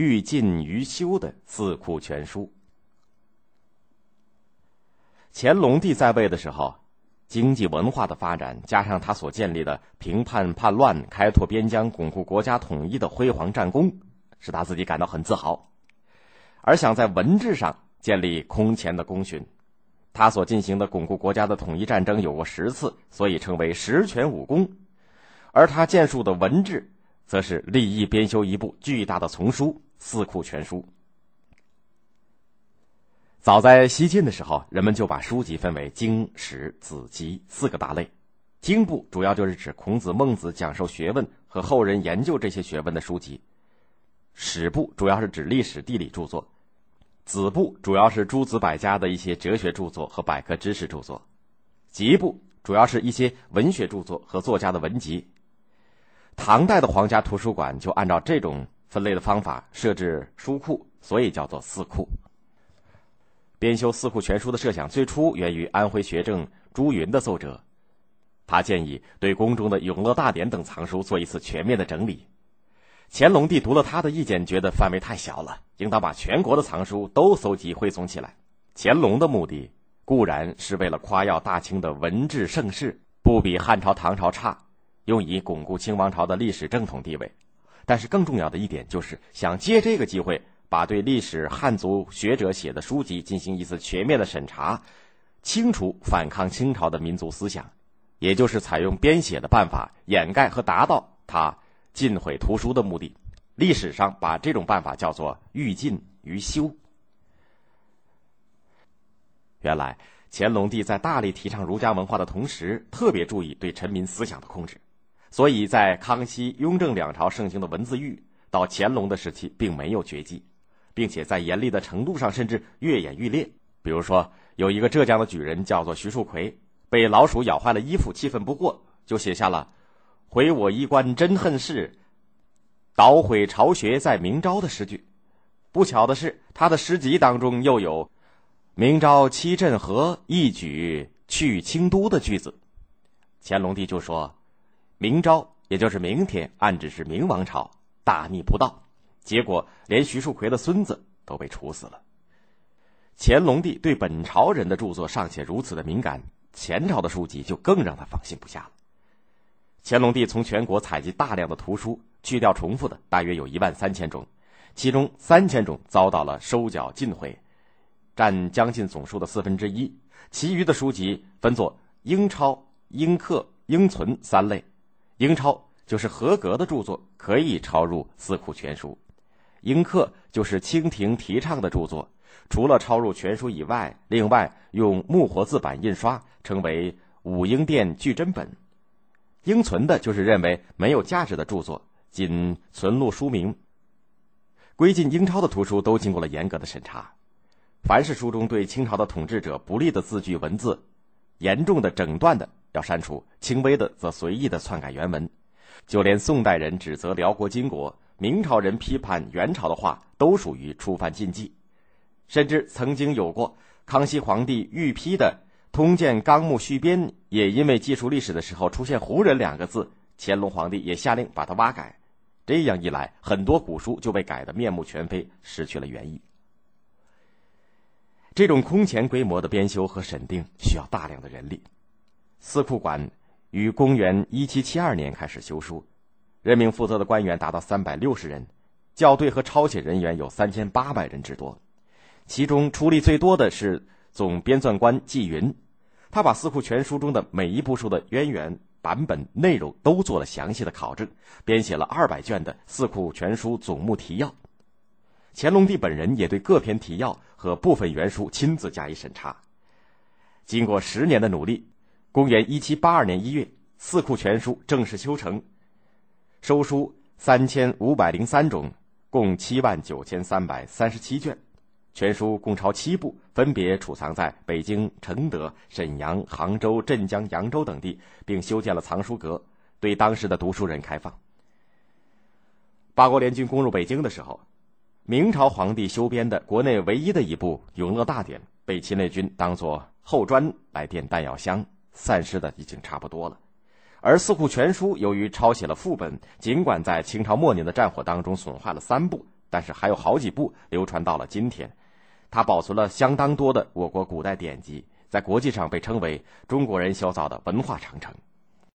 欲尽于修的《四库全书》。乾隆帝在位的时候，经济文化的发展，加上他所建立的平叛叛乱、开拓边疆、巩固国家统一的辉煌战功，使他自己感到很自豪。而想在文治上建立空前的功勋，他所进行的巩固国家的统一战争有过十次，所以称为十全武功。而他建树的文治，则是立意编修一部巨大的丛书《四库全书》。早在西晋的时候，人们就把书籍分为经、史、子集四个大类。经部主要就是指孔子、孟子讲授学问和后人研究这些学问的书籍；史部主要是指历史、地理著作；子部主要是诸子百家的一些哲学著作和百科知识著作；集部主要是一些文学著作和作家的文集。唐代的皇家图书馆就按照这种分类的方法设置书库，所以叫做四库。编修《四库全书》的设想最初源于安徽学政朱云的奏折，他建议对宫中的《永乐大典》等藏书做一次全面的整理。乾隆帝读了他的意见，觉得范围太小了，应当把全国的藏书都搜集汇总起来。乾隆的目的固然是为了夸耀大清的文治盛世不比汉朝、唐朝差，用以巩固清王朝的历史正统地位，但是更重要的一点就是想借这个机会。把对历史汉族学者写的书籍进行一次全面的审查，清除反抗清朝的民族思想，也就是采用编写的办法掩盖和达到他禁毁图书的目的。历史上把这种办法叫做“欲禁于修”。原来乾隆帝在大力提倡儒家文化的同时，特别注意对臣民思想的控制，所以在康熙、雍正两朝盛行的文字狱，到乾隆的时期并没有绝迹。并且在严厉的程度上，甚至愈演愈烈。比如说，有一个浙江的举人叫做徐树奎，被老鼠咬坏了衣服，气愤不过，就写下了“毁我衣冠真恨事，捣毁巢穴在明朝”的诗句。不巧的是，他的诗集当中又有“明朝七镇河，一举去清都”的句子。乾隆帝就说：“明朝，也就是明天，暗指是明王朝，大逆不道。”结果，连徐树奎的孙子都被处死了。乾隆帝对本朝人的著作尚且如此的敏感，前朝的书籍就更让他放心不下了。乾隆帝从全国采集大量的图书，去掉重复的，大约有一万三千种，其中三千种遭到了收缴尽毁，占将近总数的四分之一。其余的书籍分作英抄、英刻、英存三类。英抄就是合格的著作，可以抄入《四库全书》。英刻就是清廷提倡的著作，除了抄入全书以外，另外用木活字版印刷，称为武英殿巨珍本。应存的就是认为没有价值的著作，仅存录书名。归进英抄的图书都经过了严格的审查，凡是书中对清朝的统治者不利的字句文字，严重的整段的要删除，轻微的则随意的篡改原文。就连宋代人指责辽国金国。明朝人批判元朝的话，都属于触犯禁忌，甚至曾经有过康熙皇帝御批的《通鉴纲目续编》，也因为记述历史的时候出现“胡人”两个字，乾隆皇帝也下令把它挖改。这样一来，很多古书就被改得面目全非，失去了原意。这种空前规模的编修和审定需要大量的人力。司库馆于公元一七七二年开始修书。任命负责的官员达到三百六十人，校对和抄写人员有三千八百人之多。其中出力最多的是总编纂官纪云，他把《四库全书》中的每一部书的渊源、版本、内容都做了详细的考证，编写了二百卷的《四库全书总目提要》。乾隆帝本人也对各篇提要和部分原书亲自加以审查。经过十年的努力，公元一七八二年一月，《四库全书》正式修成。收书三千五百零三种，共七万九千三百三十七卷，全书共抄七部，分别储藏在北京、承德、沈阳、杭州、镇江、扬州等地，并修建了藏书阁，对当时的读书人开放。八国联军攻入北京的时候，明朝皇帝修编的国内唯一的一部《永乐大典》，被侵略军当作后砖来垫弹药箱，散失的已经差不多了。而《四库全书》由于抄写了副本，尽管在清朝末年的战火当中损坏了三部，但是还有好几部流传到了今天。它保存了相当多的我国古代典籍，在国际上被称为中国人修造的文化长城。